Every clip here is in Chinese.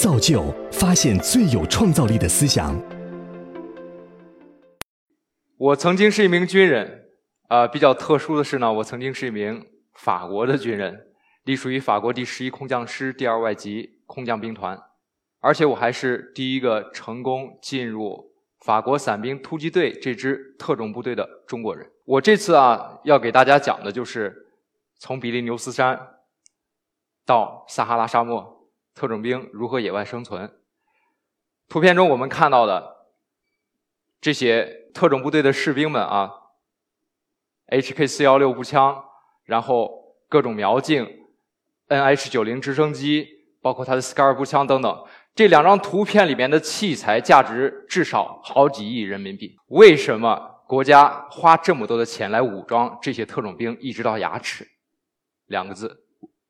造就发现最有创造力的思想。我曾经是一名军人，啊，比较特殊的是呢，我曾经是一名法国的军人，隶属于法国第十一空降师第二外籍空降兵团，而且我还是第一个成功进入法国伞兵突击队这支特种部队的中国人。我这次啊，要给大家讲的就是从比利牛斯山到撒哈拉沙漠，特种兵如何野外生存。图片中我们看到的这些特种部队的士兵们啊，HK 四幺六步枪，然后各种瞄镜，NH 九零直升机，包括他的 SCAR 步枪等等。这两张图片里面的器材价值至少好几亿人民币。为什么？国家花这么多的钱来武装这些特种兵，一直到牙齿，两个字，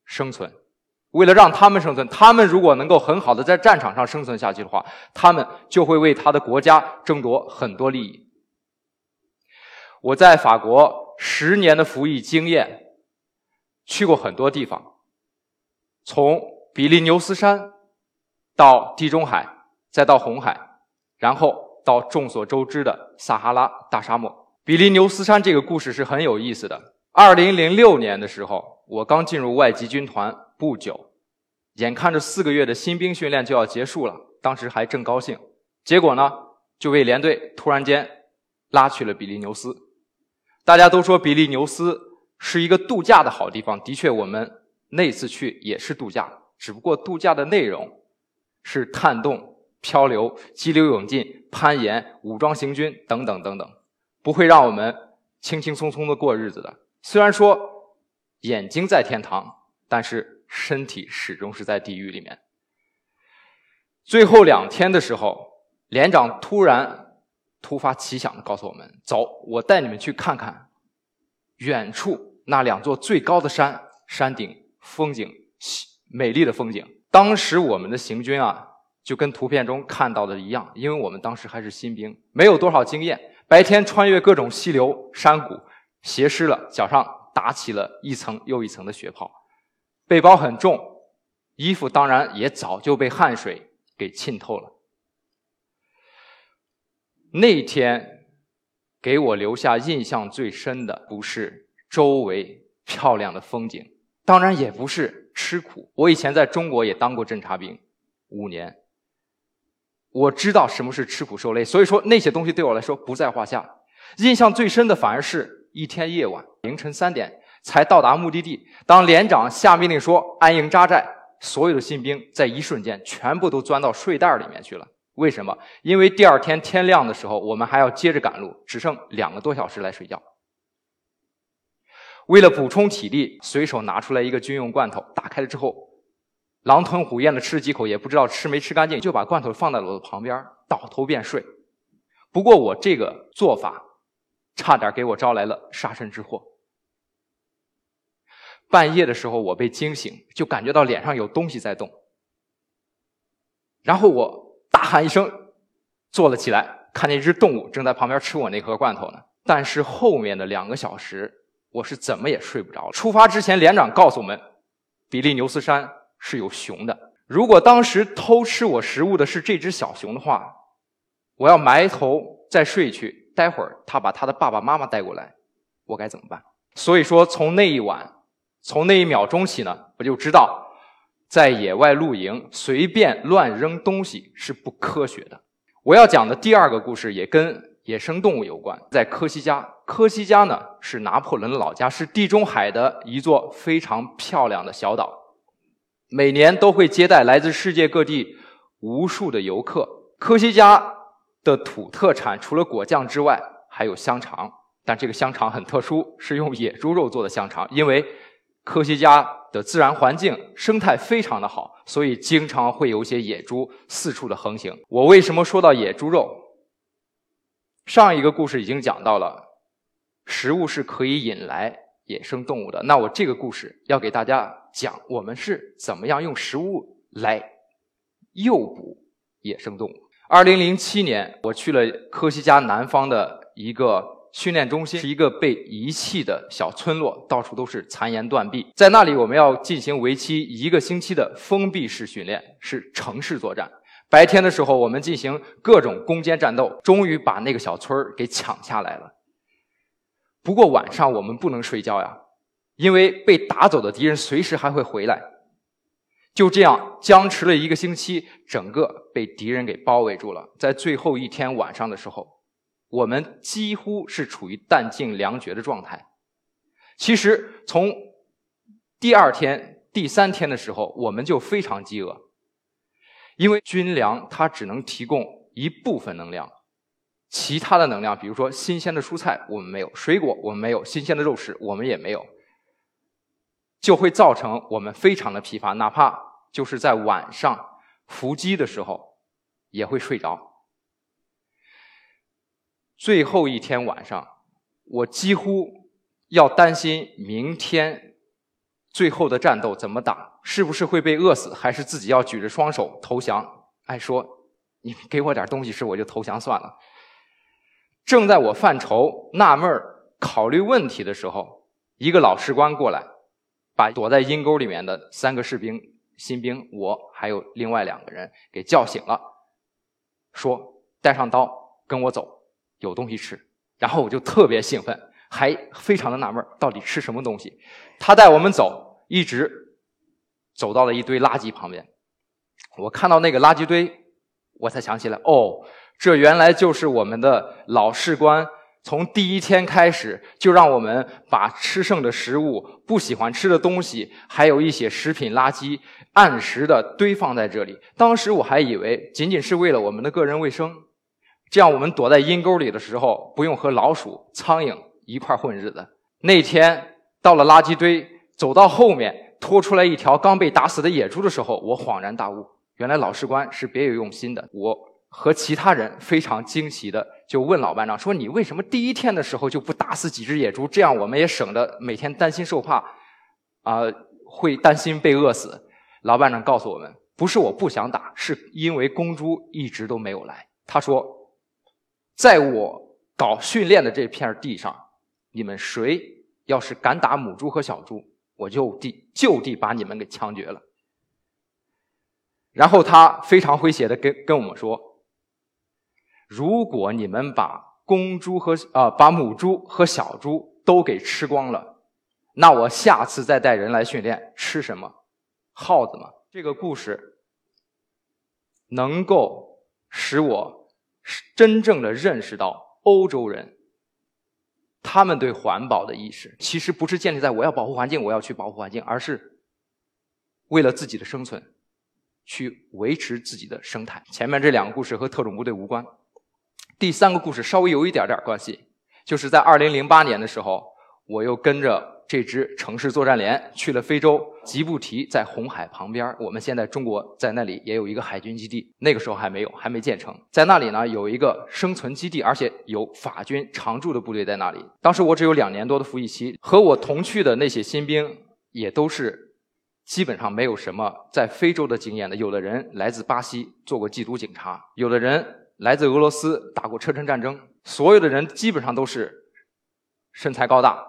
生存。为了让他们生存，他们如果能够很好的在战场上生存下去的话，他们就会为他的国家争夺很多利益。我在法国十年的服役经验，去过很多地方，从比利牛斯山到地中海，再到红海，然后。到众所周知的撒哈拉大沙漠，比利牛斯山这个故事是很有意思的。二零零六年的时候，我刚进入外籍军团不久，眼看着四个月的新兵训练就要结束了，当时还正高兴，结果呢，就被连队突然间拉去了比利牛斯。大家都说比利牛斯是一个度假的好地方，的确，我们那次去也是度假，只不过度假的内容是探洞。漂流、激流勇进、攀岩、武装行军等等等等，不会让我们轻轻松松的过日子的。虽然说眼睛在天堂，但是身体始终是在地狱里面。最后两天的时候，连长突然突发奇想的告诉我们：“走，我带你们去看看远处那两座最高的山，山顶风景美丽的风景。”当时我们的行军啊。就跟图片中看到的一样，因为我们当时还是新兵，没有多少经验。白天穿越各种溪流、山谷，鞋湿了，脚上打起了一层又一层的雪泡，背包很重，衣服当然也早就被汗水给浸透了。那天给我留下印象最深的，不是周围漂亮的风景，当然也不是吃苦。我以前在中国也当过侦察兵，五年。我知道什么是吃苦受累，所以说那些东西对我来说不在话下。印象最深的反而是一天夜晚，凌晨三点才到达目的地。当连长下命令说安营扎寨，所有的新兵在一瞬间全部都钻到睡袋里面去了。为什么？因为第二天天亮的时候，我们还要接着赶路，只剩两个多小时来睡觉。为了补充体力，随手拿出来一个军用罐头，打开了之后。狼吞虎咽的吃了几口，也不知道吃没吃干净，就把罐头放在了我的旁边，倒头便睡。不过我这个做法，差点给我招来了杀身之祸。半夜的时候，我被惊醒，就感觉到脸上有东西在动，然后我大喊一声，坐了起来，看见一只动物正在旁边吃我那盒罐头呢。但是后面的两个小时，我是怎么也睡不着。出发之前，连长告诉我们，比利牛斯山。是有熊的。如果当时偷吃我食物的是这只小熊的话，我要埋头再睡去。待会儿他把他的爸爸妈妈带过来，我该怎么办？所以说，从那一晚，从那一秒钟起呢，我就知道，在野外露营随便乱扔东西是不科学的。我要讲的第二个故事也跟野生动物有关，在科西嘉。科西嘉呢是拿破仑的老家，是地中海的一座非常漂亮的小岛。每年都会接待来自世界各地无数的游客。科西嘉的土特产除了果酱之外，还有香肠。但这个香肠很特殊，是用野猪肉做的香肠。因为科西家的自然环境生态非常的好，所以经常会有一些野猪四处的横行。我为什么说到野猪肉？上一个故事已经讲到了，食物是可以引来野生动物的。那我这个故事要给大家。讲我们是怎么样用食物来诱捕野生动物。二零零七年，我去了科西嘉南方的一个训练中心是一个被遗弃的小村落，到处都是残垣断壁。在那里，我们要进行为期一个星期的封闭式训练，是城市作战。白天的时候，我们进行各种攻坚战斗，终于把那个小村给抢下来了。不过晚上我们不能睡觉呀，因为被打走的敌人随时还会回来。就这样僵持了一个星期，整个被敌人给包围住了。在最后一天晚上的时候，我们几乎是处于弹尽粮绝的状态。其实从第二天、第三天的时候，我们就非常饥饿，因为军粮它只能提供一部分能量。其他的能量，比如说新鲜的蔬菜，我们没有；水果我们没有；新鲜的肉食我们也没有，就会造成我们非常的疲乏，哪怕就是在晚上伏击的时候也会睡着。最后一天晚上，我几乎要担心明天最后的战斗怎么打，是不是会被饿死，还是自己要举着双手投降？哎，说你给我点东西吃，我就投降算了。正在我犯愁、纳闷考虑问题的时候，一个老士官过来，把躲在阴沟里面的三个士兵、新兵，我还有另外两个人给叫醒了，说：“带上刀，跟我走，有东西吃。”然后我就特别兴奋，还非常的纳闷到底吃什么东西。他带我们走，一直走到了一堆垃圾旁边。我看到那个垃圾堆，我才想起来，哦。这原来就是我们的老士官，从第一天开始就让我们把吃剩的食物、不喜欢吃的东西，还有一些食品垃圾，按时的堆放在这里。当时我还以为仅仅是为了我们的个人卫生，这样我们躲在阴沟里的时候，不用和老鼠、苍蝇一块混日子。那天到了垃圾堆，走到后面拖出来一条刚被打死的野猪的时候，我恍然大悟，原来老士官是别有用心的。我。和其他人非常惊奇的就问老班长说：“你为什么第一天的时候就不打死几只野猪？这样我们也省得每天担心受怕，啊，会担心被饿死。”老班长告诉我们：“不是我不想打，是因为公猪一直都没有来。”他说：“在我搞训练的这片地上，你们谁要是敢打母猪和小猪，我就地就地把你们给枪决了。”然后他非常诙谐的跟跟我们说。如果你们把公猪和啊把母猪和小猪都给吃光了，那我下次再带人来训练吃什么？耗子吗？这个故事能够使我真正的认识到欧洲人他们对环保的意识，其实不是建立在我要保护环境，我要去保护环境，而是为了自己的生存，去维持自己的生态。前面这两个故事和特种部队无关。第三个故事稍微有一点点关系，就是在二零零八年的时候，我又跟着这支城市作战连去了非洲吉布提，在红海旁边。我们现在中国在那里也有一个海军基地，那个时候还没有，还没建成。在那里呢，有一个生存基地，而且有法军常驻的部队在那里。当时我只有两年多的服役期，和我同去的那些新兵也都是基本上没有什么在非洲的经验的。有的人来自巴西，做过缉毒警察；有的人。来自俄罗斯，打过车臣战争，所有的人基本上都是身材高大、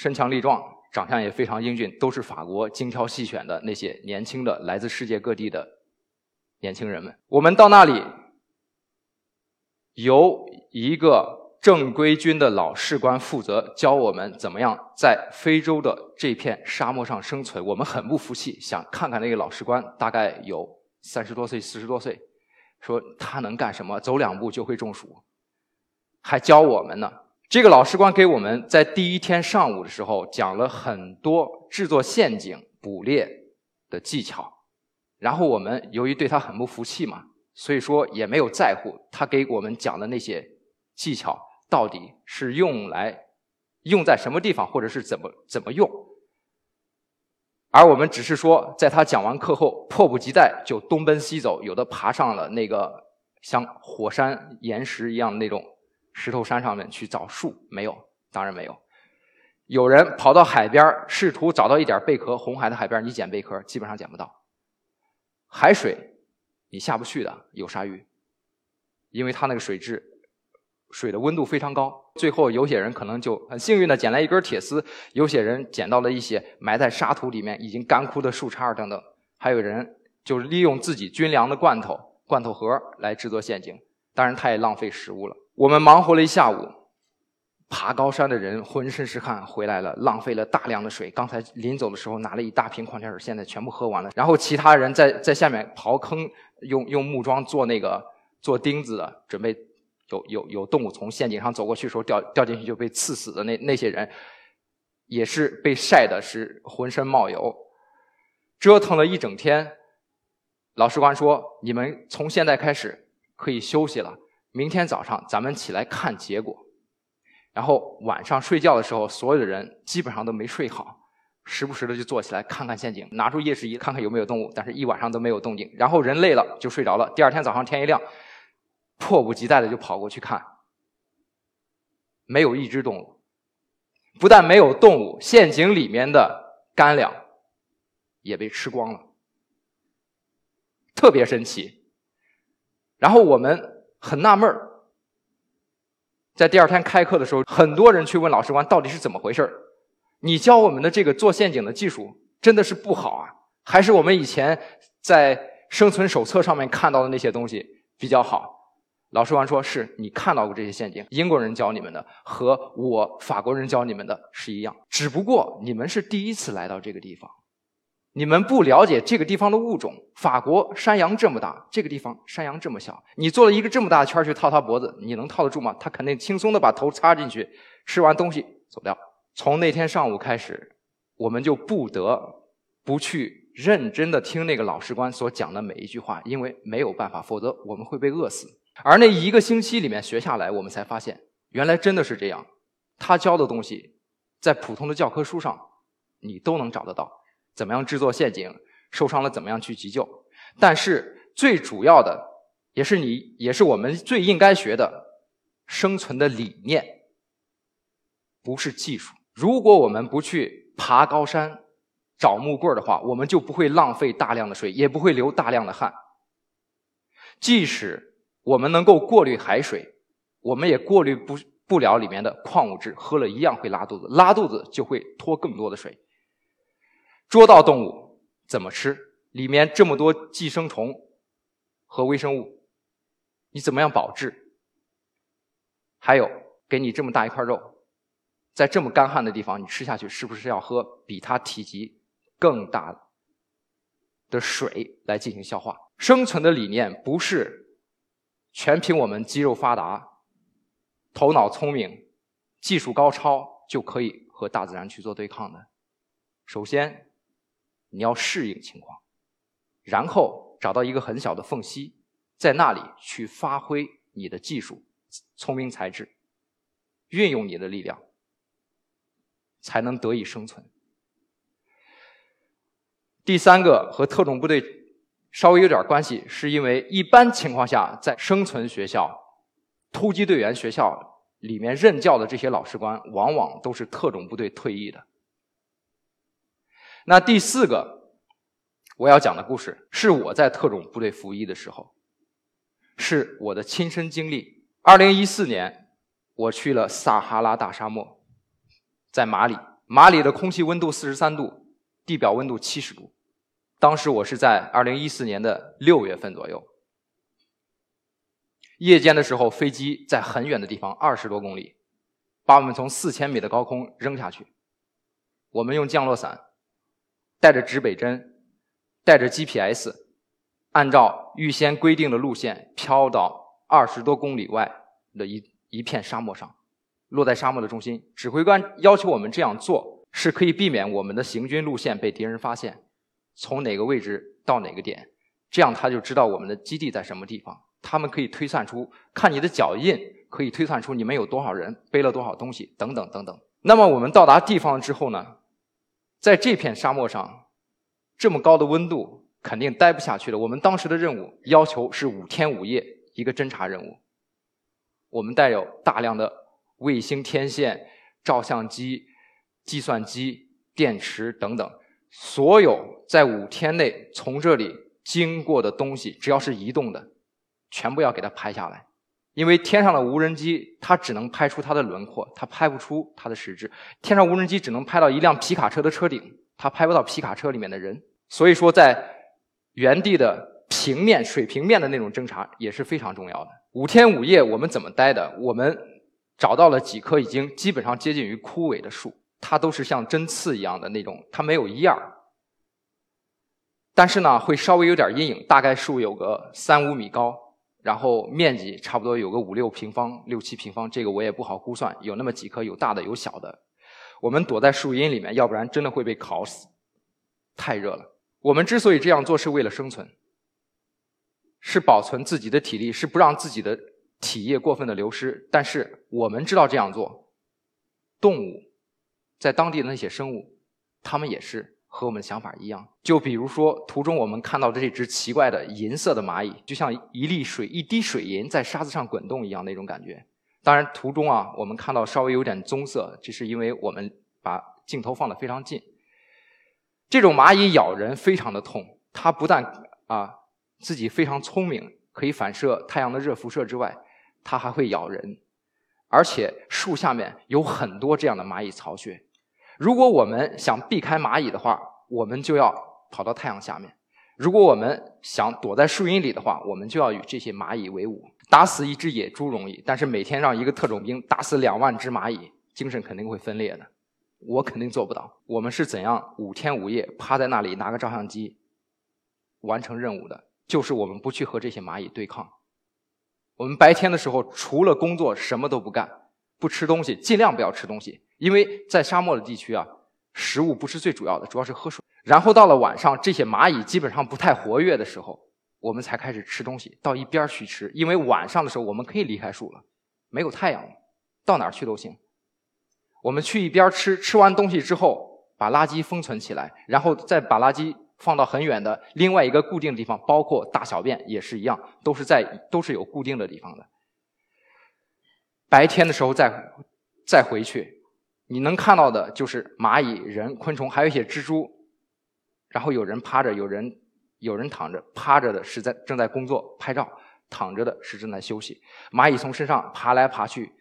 身强力壮、长相也非常英俊，都是法国精挑细选的那些年轻的来自世界各地的年轻人们。我们到那里，由一个正规军的老士官负责教我们怎么样在非洲的这片沙漠上生存。我们很不服气，想看看那个老士官，大概有三十多岁、四十多岁。说他能干什么？走两步就会中暑，还教我们呢。这个老师官给我们在第一天上午的时候讲了很多制作陷阱、捕猎的技巧。然后我们由于对他很不服气嘛，所以说也没有在乎他给我们讲的那些技巧到底是用来用在什么地方，或者是怎么怎么用。而我们只是说，在他讲完课后，迫不及待就东奔西走，有的爬上了那个像火山岩石一样那种石头山上面去找树，没有，当然没有。有人跑到海边，试图找到一点贝壳。红海的海边，你捡贝壳基本上捡不到。海水你下不去的，有鲨鱼，因为它那个水质水的温度非常高。最后有些人可能就很幸运的捡来一根铁丝，有些人捡到了一些埋在沙土里面已经干枯的树杈等等，还有人就是利用自己军粮的罐头、罐头盒来制作陷阱。当然，他也浪费食物了。我们忙活了一下午。爬高山的人浑身是汗回来了，浪费了大量的水。刚才临走的时候拿了一大瓶矿泉水，现在全部喝完了。然后其他人在在下面刨坑，用用木桩做那个做钉子的，准备有有有动物从陷阱上走过去的时候掉掉进去就被刺死的那那些人，也是被晒的是浑身冒油，折腾了一整天。老师官说：“你们从现在开始可以休息了，明天早上咱们起来看结果。”然后晚上睡觉的时候，所有的人基本上都没睡好，时不时的就坐起来看看陷阱，拿出夜视仪看看有没有动物，但是一晚上都没有动静。然后人累了就睡着了。第二天早上天一亮，迫不及待的就跑过去看，没有一只动物。不但没有动物，陷阱里面的干粮也被吃光了，特别神奇。然后我们很纳闷儿。在第二天开课的时候，很多人去问老师官到底是怎么回事你教我们的这个做陷阱的技术真的是不好啊，还是我们以前在生存手册上面看到的那些东西比较好？老师官说是你看到过这些陷阱，英国人教你们的和我法国人教你们的是一样，只不过你们是第一次来到这个地方。你们不了解这个地方的物种。法国山羊这么大，这个地方山羊这么小。你做了一个这么大的圈去套它脖子，你能套得住吗？它肯定轻松的把头插进去，吃完东西走掉。从那天上午开始，我们就不得不去认真的听那个老师官所讲的每一句话，因为没有办法，否则我们会被饿死。而那一个星期里面学下来，我们才发现，原来真的是这样。他教的东西，在普通的教科书上，你都能找得到。怎么样制作陷阱？受伤了怎么样去急救？但是最主要的，也是你，也是我们最应该学的生存的理念，不是技术。如果我们不去爬高山找木棍的话，我们就不会浪费大量的水，也不会流大量的汗。即使我们能够过滤海水，我们也过滤不不了里面的矿物质，喝了一样会拉肚子，拉肚子就会脱更多的水。捉到动物怎么吃？里面这么多寄生虫和微生物，你怎么样保质？还有，给你这么大一块肉，在这么干旱的地方，你吃下去是不是要喝比它体积更大的水来进行消化？生存的理念不是全凭我们肌肉发达、头脑聪明、技术高超就可以和大自然去做对抗的。首先。你要适应情况，然后找到一个很小的缝隙，在那里去发挥你的技术、聪明才智，运用你的力量，才能得以生存。第三个和特种部队稍微有点关系，是因为一般情况下，在生存学校、突击队员学校里面任教的这些老师官，往往都是特种部队退役的。那第四个我要讲的故事是我在特种部队服役的时候，是我的亲身经历。二零一四年，我去了撒哈拉大沙漠，在马里，马里的空气温度四十三度，地表温度七十度。当时我是在二零一四年的六月份左右，夜间的时候，飞机在很远的地方，二十多公里，把我们从四千米的高空扔下去，我们用降落伞。带着指北针，带着 GPS，按照预先规定的路线飘到二十多公里外的一一片沙漠上，落在沙漠的中心。指挥官要求我们这样做，是可以避免我们的行军路线被敌人发现，从哪个位置到哪个点，这样他就知道我们的基地在什么地方。他们可以推算出，看你的脚印，可以推算出你们有多少人，背了多少东西，等等等等。那么我们到达地方之后呢？在这片沙漠上，这么高的温度肯定待不下去了。我们当时的任务要求是五天五夜一个侦察任务。我们带有大量的卫星天线、照相机、计算机、电池等等，所有在五天内从这里经过的东西，只要是移动的，全部要给它拍下来。因为天上的无人机它只能拍出它的轮廓，它拍不出它的实质。天上无人机只能拍到一辆皮卡车的车顶，它拍不到皮卡车里面的人。所以说，在原地的平面、水平面的那种侦查也是非常重要的。五天五夜，我们怎么待的？我们找到了几棵已经基本上接近于枯萎的树，它都是像针刺一样的那种，它没有叶儿，但是呢，会稍微有点阴影，大概树有个三五米高，然后面积差不多有个五六平方、六七平方，这个我也不好估算。有那么几棵，有大的，有小的。我们躲在树荫里面，要不然真的会被烤死，太热了。我们之所以这样做，是为了生存。是保存自己的体力，是不让自己的体液过分的流失。但是我们知道这样做，动物在当地的那些生物，它们也是和我们的想法一样。就比如说图中我们看到的这只奇怪的银色的蚂蚁，就像一粒水、一滴水银在沙子上滚动一样那种感觉。当然，图中啊，我们看到稍微有点棕色，这是因为我们把镜头放得非常近。这种蚂蚁咬人非常的痛，它不但啊。自己非常聪明，可以反射太阳的热辐射之外，它还会咬人，而且树下面有很多这样的蚂蚁巢穴。如果我们想避开蚂蚁的话，我们就要跑到太阳下面；如果我们想躲在树荫里的话，我们就要与这些蚂蚁为伍。打死一只野猪容易，但是每天让一个特种兵打死两万只蚂蚁，精神肯定会分裂的。我肯定做不到。我们是怎样五天五夜趴在那里拿个照相机完成任务的？就是我们不去和这些蚂蚁对抗。我们白天的时候除了工作什么都不干，不吃东西，尽量不要吃东西，因为在沙漠的地区啊，食物不是最主要的，主要是喝水。然后到了晚上，这些蚂蚁基本上不太活跃的时候，我们才开始吃东西，到一边去吃。因为晚上的时候我们可以离开树了，没有太阳了，到哪儿去都行。我们去一边吃，吃完东西之后把垃圾封存起来，然后再把垃圾。放到很远的另外一个固定的地方，包括大小便也是一样，都是在都是有固定的地方的。白天的时候再再回去，你能看到的就是蚂蚁、人、昆虫，还有一些蜘蛛。然后有人趴着，有人有人躺着，趴着的是在正在工作拍照，躺着的是正在休息。蚂蚁从身上爬来爬去，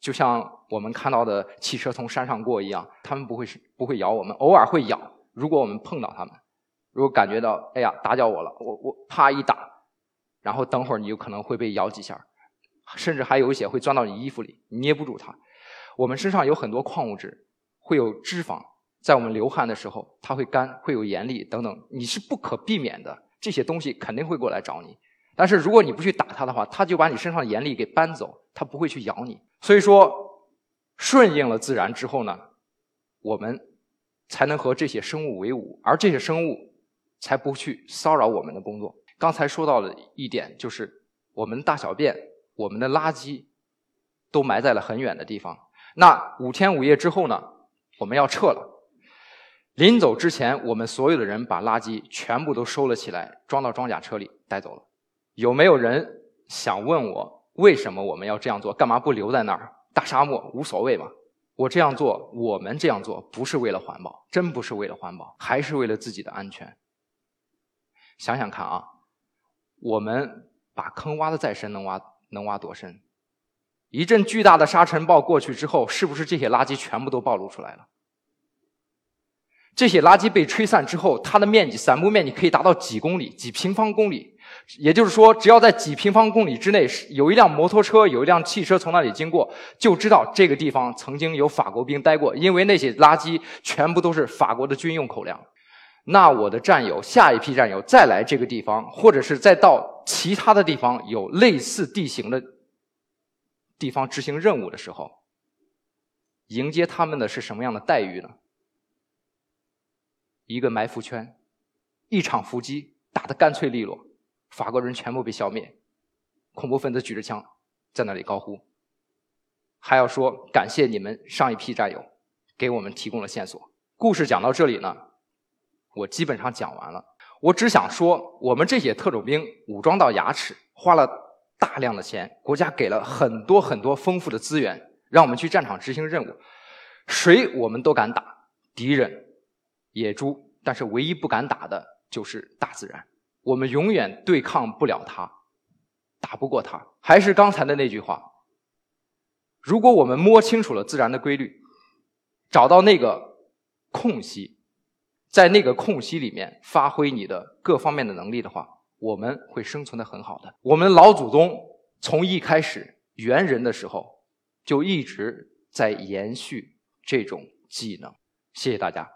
就像我们看到的汽车从山上过一样，它们不会是不会咬我们，偶尔会咬。如果我们碰到它们，如果感觉到哎呀打搅我了，我我啪一打，然后等会儿你就可能会被咬几下，甚至还有一些会钻到你衣服里，捏不住它。我们身上有很多矿物质，会有脂肪，在我们流汗的时候它会干，会有盐粒等等，你是不可避免的，这些东西肯定会过来找你。但是如果你不去打它的话，它就把你身上的盐粒给搬走，它不会去咬你。所以说，顺应了自然之后呢，我们。才能和这些生物为伍，而这些生物才不去骚扰我们的工作。刚才说到的一点就是，我们大小便、我们的垃圾都埋在了很远的地方。那五天五夜之后呢？我们要撤了。临走之前，我们所有的人把垃圾全部都收了起来，装到装甲车里带走了。有没有人想问我，为什么我们要这样做？干嘛不留在那儿？大沙漠无所谓嘛？我这样做，我们这样做，不是为了环保，真不是为了环保，还是为了自己的安全。想想看啊，我们把坑挖的再深，能挖能挖多深？一阵巨大的沙尘暴过去之后，是不是这些垃圾全部都暴露出来了？这些垃圾被吹散之后，它的面积散布面积可以达到几公里、几平方公里。也就是说，只要在几平方公里之内有一辆摩托车、有一辆汽车从那里经过，就知道这个地方曾经有法国兵待过，因为那些垃圾全部都是法国的军用口粮。那我的战友、下一批战友再来这个地方，或者是再到其他的地方有类似地形的地方执行任务的时候，迎接他们的是什么样的待遇呢？一个埋伏圈，一场伏击打得干脆利落。法国人全部被消灭，恐怖分子举着枪在那里高呼，还要说感谢你们上一批战友给我们提供了线索。故事讲到这里呢，我基本上讲完了。我只想说，我们这些特种兵武装到牙齿，花了大量的钱，国家给了很多很多丰富的资源，让我们去战场执行任务，谁我们都敢打，敌人、野猪，但是唯一不敢打的就是大自然。我们永远对抗不了它，打不过它。还是刚才的那句话：如果我们摸清楚了自然的规律，找到那个空隙，在那个空隙里面发挥你的各方面的能力的话，我们会生存的很好的。我们老祖宗从一开始猿人的时候，就一直在延续这种技能。谢谢大家。